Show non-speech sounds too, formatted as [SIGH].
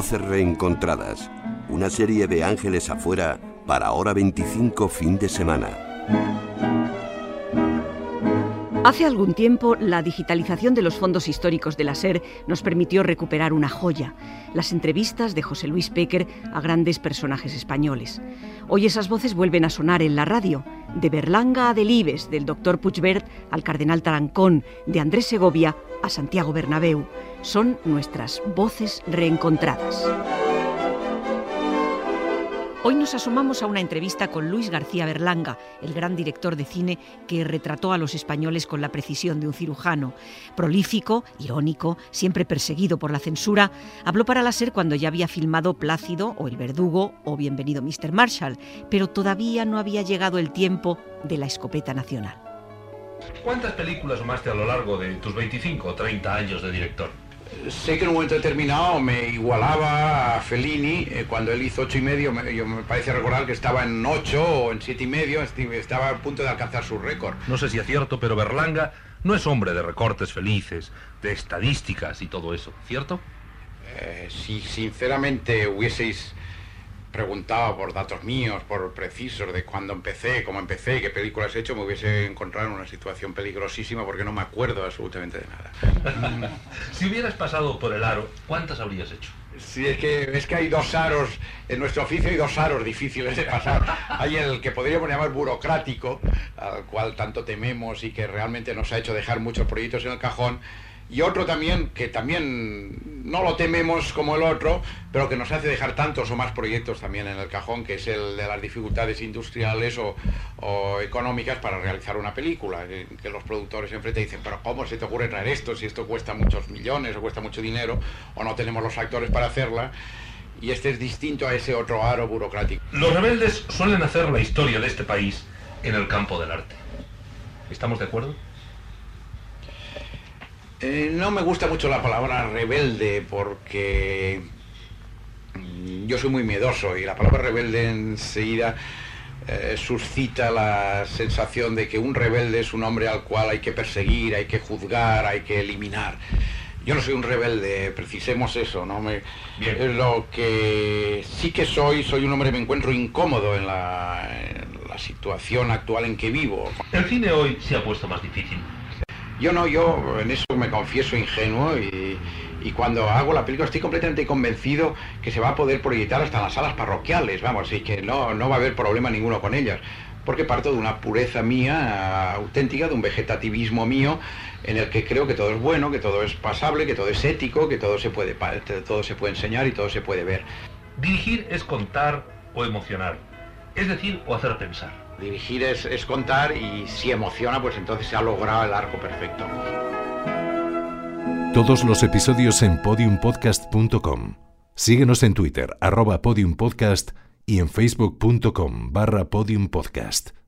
Voces reencontradas. Una serie de ángeles afuera para hora 25 fin de semana. Hace algún tiempo, la digitalización de los fondos históricos de la SER nos permitió recuperar una joya, las entrevistas de José Luis Péquer a grandes personajes españoles. Hoy esas voces vuelven a sonar en la radio, de Berlanga a Delibes, del doctor Puigvert al cardenal Tarancón, de Andrés Segovia a Santiago Bernabéu. Son nuestras voces reencontradas. Hoy nos asomamos a una entrevista con Luis García Berlanga, el gran director de cine que retrató a los españoles con la precisión de un cirujano. Prolífico, irónico, siempre perseguido por la censura, habló para la SER cuando ya había filmado Plácido o El Verdugo o Bienvenido Mr. Marshall, pero todavía no había llegado el tiempo de la escopeta nacional. ¿Cuántas películas sumaste a lo largo de tus 25 o 30 años de director? Sé que en un momento determinado me igualaba a Fellini eh, cuando él hizo ocho y medio. Me, yo me parece recordar que estaba en ocho o en siete y medio, estaba a punto de alcanzar su récord. No sé si es cierto, pero Berlanga no es hombre de recortes felices, de estadísticas y todo eso, ¿cierto? Eh, si sinceramente hubieseis preguntaba por datos míos, por precisos de cuándo empecé, cómo empecé, qué películas he hecho, me hubiese encontrado en una situación peligrosísima porque no me acuerdo absolutamente de nada. [LAUGHS] si hubieras pasado por el aro, ¿cuántas habrías hecho? Sí, es que, es que hay dos aros, en nuestro oficio hay dos aros difíciles de pasar. Hay el que podríamos llamar burocrático, al cual tanto tememos y que realmente nos ha hecho dejar muchos proyectos en el cajón, y otro también que también no lo tememos como el otro, pero que nos hace dejar tantos o más proyectos también en el cajón, que es el de las dificultades industriales o, económicas para realizar una película, que, los productores enfrente dicen, pero ¿cómo se te ocurre traer esto si esto cuesta muchos millones o cuesta mucho dinero o no tenemos los actores para hacerla? Y este es distinto a ese otro aro burocrático. Los rebeldes suelen hacer la historia de este país en el campo del arte. ¿Estamos de acuerdo? Eh, no me gusta mucho la palabra rebelde porque mm, yo soy muy miedoso y la palabra rebelde enseguida eh, suscita la sensación de que un rebelde es un hombre al cual hay que perseguir, hay que juzgar, hay que eliminar. Yo no soy un rebelde, precisemos eso, ¿no? Me, Lo que sí que soy, soy un hombre que me encuentro incómodo en la, en la situación actual en que vivo. El cine hoy se ha puesto más difícil yo no, yo en eso me confieso ingenuo y, cuando hago la película estoy completamente convencido que se va a poder proyectar hasta las salas parroquiales, vamos, y que no, no va a haber problema ninguno con ellas, porque parto de una pureza mía auténtica, de un vegetativismo mío, en el que creo que todo es bueno, que todo es pasable, que todo es ético, que todo se puede, todo se puede enseñar y todo se puede ver. Dirigir es contar o emocionar, es decir, o hacer pensar. Dirigir es, contar y si emociona, pues entonces se ha logrado el arco perfecto. Todos los episodios en podiumpodcast.com. Síguenos en Twitter, arroba podiumpodcast y en facebook.com barra podiumpodcast.